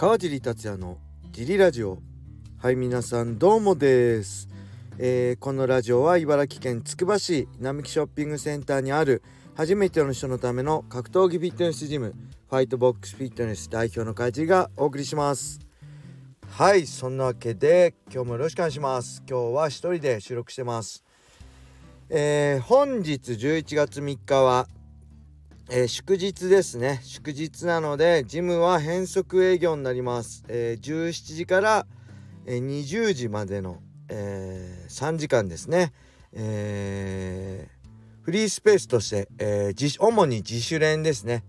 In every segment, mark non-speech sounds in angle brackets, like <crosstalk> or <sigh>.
川尻達也のジリラジオ。はい皆さんどうもです、えー、このラジオは茨城県つくば市並木ショッピングセンターにある初めての人のための格闘技フィットネスジムファイトボックスフィットネス代表の川尻がお送りします。はいそんなわけで今日もよろしくお願いします。今日は一人で収録してます。えー、本日11月3日はえー、祝日ですね。祝日なのでジムは変則営業になります、えー、17時から、えー、20時までの、え3時間ですね、えフリースペースとして、え主に自主練ですね、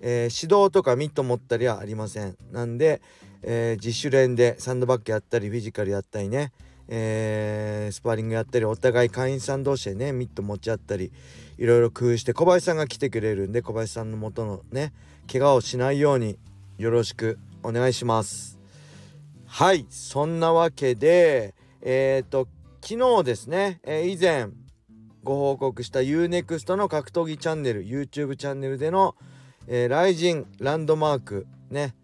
え指導とかミット持ったりはありません。なんで、え自主練でサンドバッグやったりフィジカルやったりね、えスパーリングやったりお互い会員さん同士でねミット持ち合ったり。いろいろ工夫して小林さんが来てくれるんで小林さんのもとのね怪我をしないようによろしくお願いします。はいそんなわけでえっ、ー、と昨日ですね、えー、以前ご報告した UNEXT の格闘技チャンネル YouTube チャンネルでの、えー、ライジンランドマークね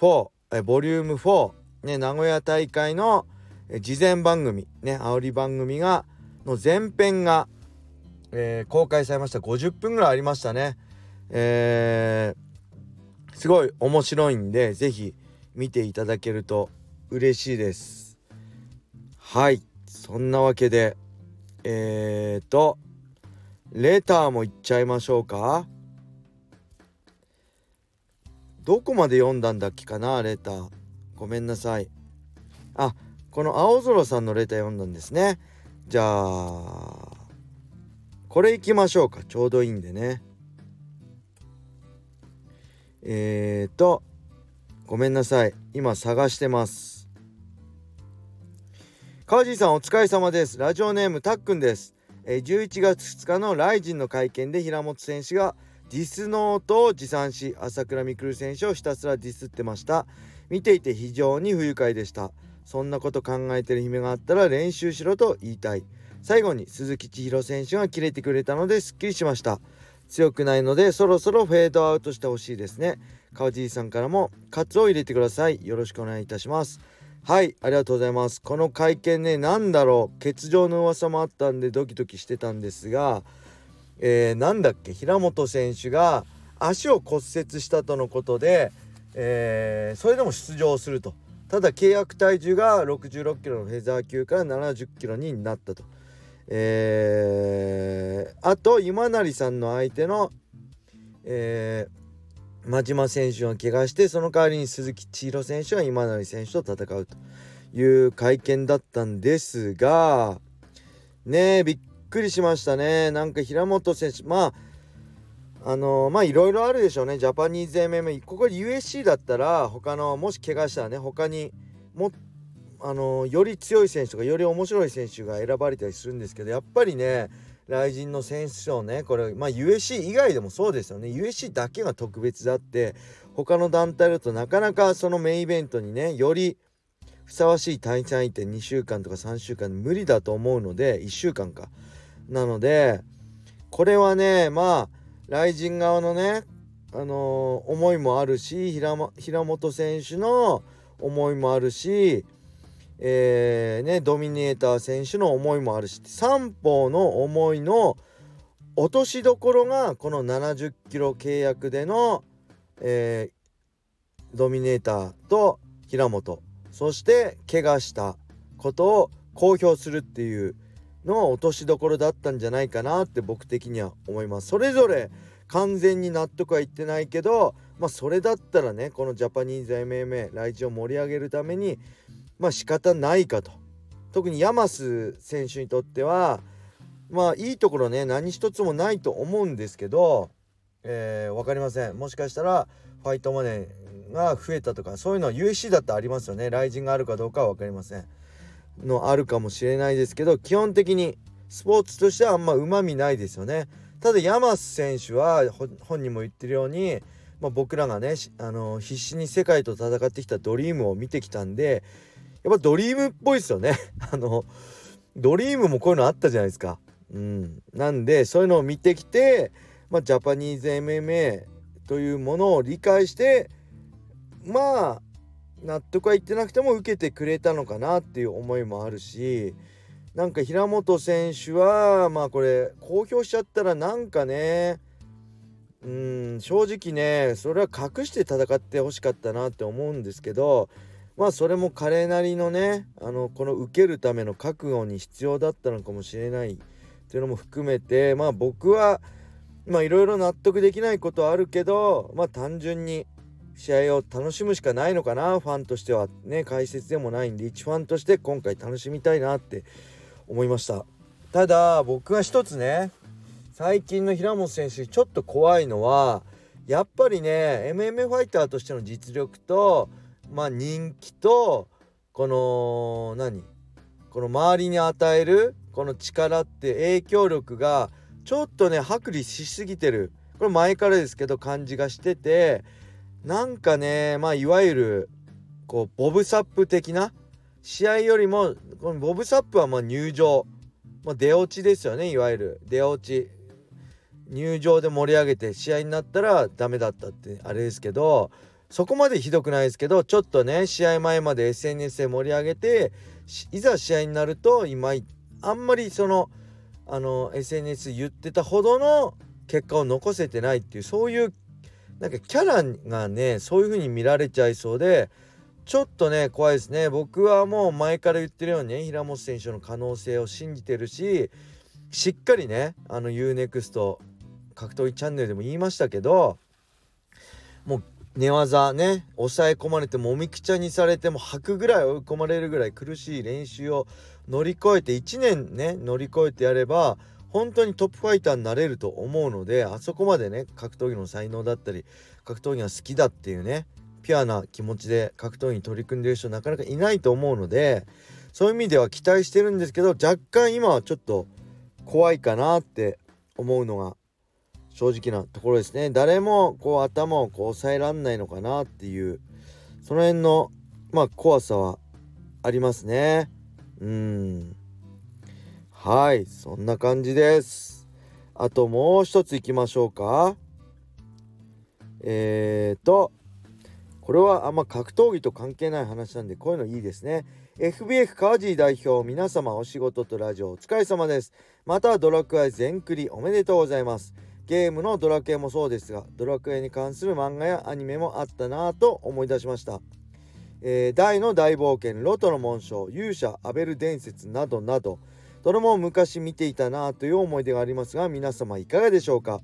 4、えー、ボリューム4、ね、名古屋大会の、え、事前番組ね煽り番組がの前編がえー、公開されました。50分ぐらいありましたね。えー、すごい面白いんで是非見ていただけると嬉しいです。はい。そんなわけでえーとレターもいっちゃいましょうか。どこまで読んだんだっけかなレター。ごめんなさい。あこの青空さんのレター読んだんですね。じゃあこれいきましょうか。ちょうどいいんでね。えーとごめんなさい。今探してます。川地さんお疲れ様です。ラジオネームたっくんです、えー、11月2日のライジンの会見で平本選手がディスノートを持参し朝倉未来選手をひたすらディスってました。見ていて非常に不愉快でした。そんなこと考えてる姫があったら練習しろと言いたい。最後に鈴木千尋選手が切れてくれたのですっきりしました。強くないのでそろそろフェードアウトしてほしいですね。川尻さんからもカツを入れてください。よろしくお願いいたします。はいありがとうございます。この会見ね何だろう。欠場の噂もあったんでドキドキしてたんですがえー、なんだっけ？平本選手が足を骨折したとのことで、えー、それでも出場すると。ただ契約体重が66キロのフェザー級から70キロになったと。えー、あと今成さんの相手の、えー、真島選手が怪我してその代わりに鈴木千尋選手が今成選手と戦うという会見だったんですがねえびっくりしましたね。なんか平本選手まああのー、まあいろいろあるでしょうね。ジャパニーズ MMA ここで USC だったら他のもし怪我したらね他にもっあのより強い選手とかより面白い選手が選ばれたりするんですけどやっぱりね雷神の選手賞ねこれまあ USC 以外でもそうですよね。USC だけが特別であって他の団体だとなかなかそのメインイベントにねよりふさわしい対戦相手2週間とか3週間無理だと思うので1週間か。なのでこれはねまあ雷神側のねあのー、思いもあるし平本選手の思いもあるしえー、ね、ドミネーター選手の思いもあるし三方の思いの落としどころがこの70キロ契約での、えー、ドミネーターと平本そして怪我したことを公表するっていうの落としどころだったんじゃないかなって僕的には思います。それぞれ完全に納得はいってないけどまあそれだったらねこのジャパニーズ MMA 来日を盛り上げるためにまあ仕方ないかと。特にヤマス選手にとってはまあいいところね何一つもないと思うんですけど、えー、分かりません。もしかしたらファイトマネーが増えたとかそういうのは USC だってありますよね。ライジンがあるかどうかは分かりません。のあるかもしれないですけど基本的にスポーツとしてはあんまうまみないですよね。ただヤマス選手は本人も言ってるようにまあ、僕らがねあの必死に世界と戦ってきたドリームを見てきたんでやっぱドリームっぽいですよね <laughs> あのドリームもこういうのあったじゃないですか。うん、なんでそういうのを見てきて、まあ、ジャパニーズ MMA というものを理解してまあ納得はいってなくても受けてくれたのかなっていう思いもあるしなんか平本選手はまあこれ公表しちゃったらなんかねうん正直ねそれは隠して戦ってほしかったなって思うんですけどまあそれも彼なりのねあのこの受けるための覚悟に必要だったのかもしれない。っていうのも含めてまあ僕はまあいろいろ納得できないことはあるけどまあ単純に試合を楽しむしかないのかな。ファンとしてはね解説でもないんで一ファンとして今回楽しみたいなって思いました。ただ僕が一つね最近の平本選手ちょっと怖いのはやっぱりね MMA ファイターとしての実力とまあ人気とこの何？この周りに与えるこの力って影響力がちょっとね剥離しすぎてる。これ前からですけど感じがしててなんかねまあいわゆるこうボブサップ的な試合よりもこのボブサップはま入場、まあ、出落ちですよねいわゆる。出落ち。入場で盛り上げて試合になったらダメだったってあれですけどそこまでひどくないですけどちょっとね試合前まで SNS で盛り上げていざ試合になると今あんまりそのあの SNS 言ってたほどの結果を残せてないっていうそういうなんかキャラがねそういう風に見られちゃいそうでちょっとね怖いですね。僕はもう前から言ってるようにね平本選手の可能性を信じてるししっかりねあの UNEXT 格闘技チャンネルでも言いましたけどもう寝技ね抑え込まれてもみくちゃにされても吐くぐらい追い込まれるぐらい苦しい練習を乗り越えて1年ね乗り越えてやれば本当にトップファイターになれると思うのであそこまでね格闘技の才能だったり格闘技が好きだっていうねピュアな気持ちで格闘技に取り組んでる人なかなかいないと思うのでそういう意味では期待してるんですけど若干今はちょっと怖いかなって思うのが正直なところですね。誰もこう頭をこう抑えらんないのかなっていうその辺のまあ怖さはありますね。うん。はいそんな感じです。あともう一ついきましょうか。えーとこれはあんま格闘技と関係ない話なんでこういうのいいですね。FBF 川尻代表皆様お仕事とラジオお疲れ様です。またドラクエ全クリおめでとうございます。ゲームのドラクエもそうですがドラクエに関する漫画やアニメもあったなぁと思い出しました、えー、大の大冒険ロトの紋章勇者アベル伝説などなどどれも昔見ていたなぁという思い出がありますが皆様いかがでしょうか？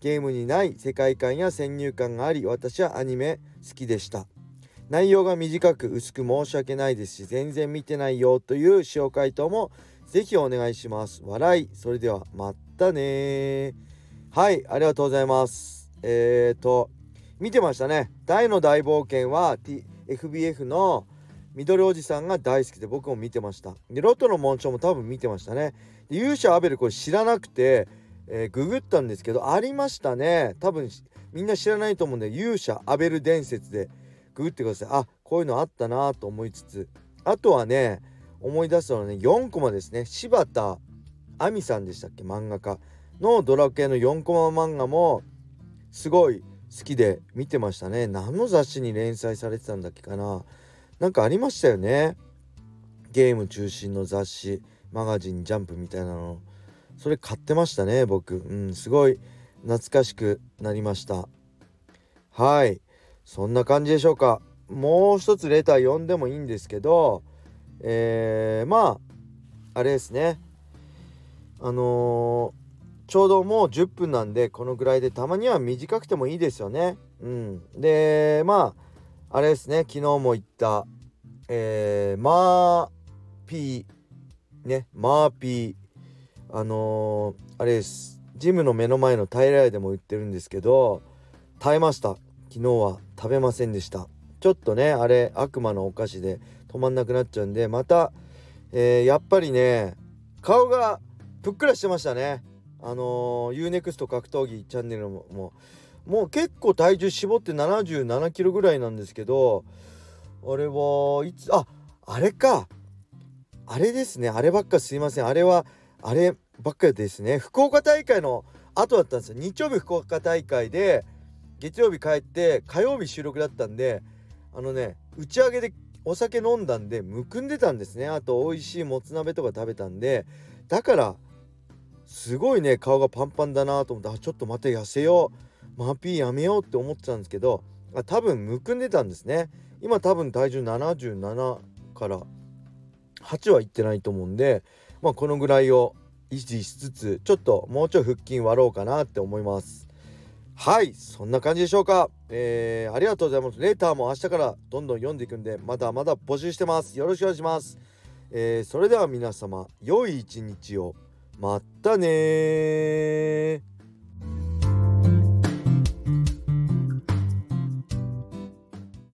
ゲームにない世界観や先入観があり私はアニメ好きでした。内容が短く薄く申し訳ないですし全然見てないよという塩回答もぜひお願いします。笑い。それではまたねはいありがとうございます。えーと見てましたね。大の大冒険は、T、FBF のミドルおじさんが大好きで僕も見てました。でロトの紋章も多分見てましたね。で勇者アベルこれ知らなくて、えー、ググったんですけどありましたね。多分みんな知らないと思うんで勇者アベル伝説でググってください。あこういうのあったなと思いつつ。あとはね思い出すのはね4コマですね。柴田亜美さんでしたっけ？漫画家。のドラクエの4コマ漫画もすごい好きで見てましたね。何の雑誌に連載されてたんだっけかな。なんかありましたよね。ゲーム中心の雑誌マガジンジャンプみたいなの。それ買ってましたね僕。うんすごい懐かしくなりました。はい。そんな感じでしょうか。もう一つレター読んでもいいんですけどえー、まああれですね。あのちょうどもう10分なんでこのぐらいでたまには短くてもいいですよね。うん、でまああれですね。昨日も言ったえー、マーピーね。マーピー。あのー、あれです。ジムの目の前の平屋でも売ってるんですけど耐えました。昨日は食べませんでした。ちょっとねあれ悪魔のお菓子で止まんなくなっちゃうんでまた、えー、やっぱりね顔がぷっくらしてましたね。あのー、UNEXT 格闘技チャンネルもももう結構体重絞って77キロぐらいなんですけどあれはいつああれか。あれですね。あればっかすいません。あれはあればっかですね。福岡大会の後だったんですよ。日曜日福岡大会で月曜日帰って火曜日収録だったんであのね打ち上げでお酒飲んだんでむくんでたんですね。あと美味しいもつ鍋とか食べたんでだからすごいね顔がパンパンだなと思ってあちょっと待て痩せよう。マピーやめようって思ってたんですけどあ多分むくんでたんですね。今多分体重77から8はいってないと思うんでまあこのぐらいを維持しつつちょっともうちょい腹筋割ろうかなって思います。はいそんな感じでしょうか。えー、ありがとうございます。レーターも明日からどんどん読んでいくんでまだまだ募集してます。よろしくお願いします。えー、それでは皆様良い一日を。まったね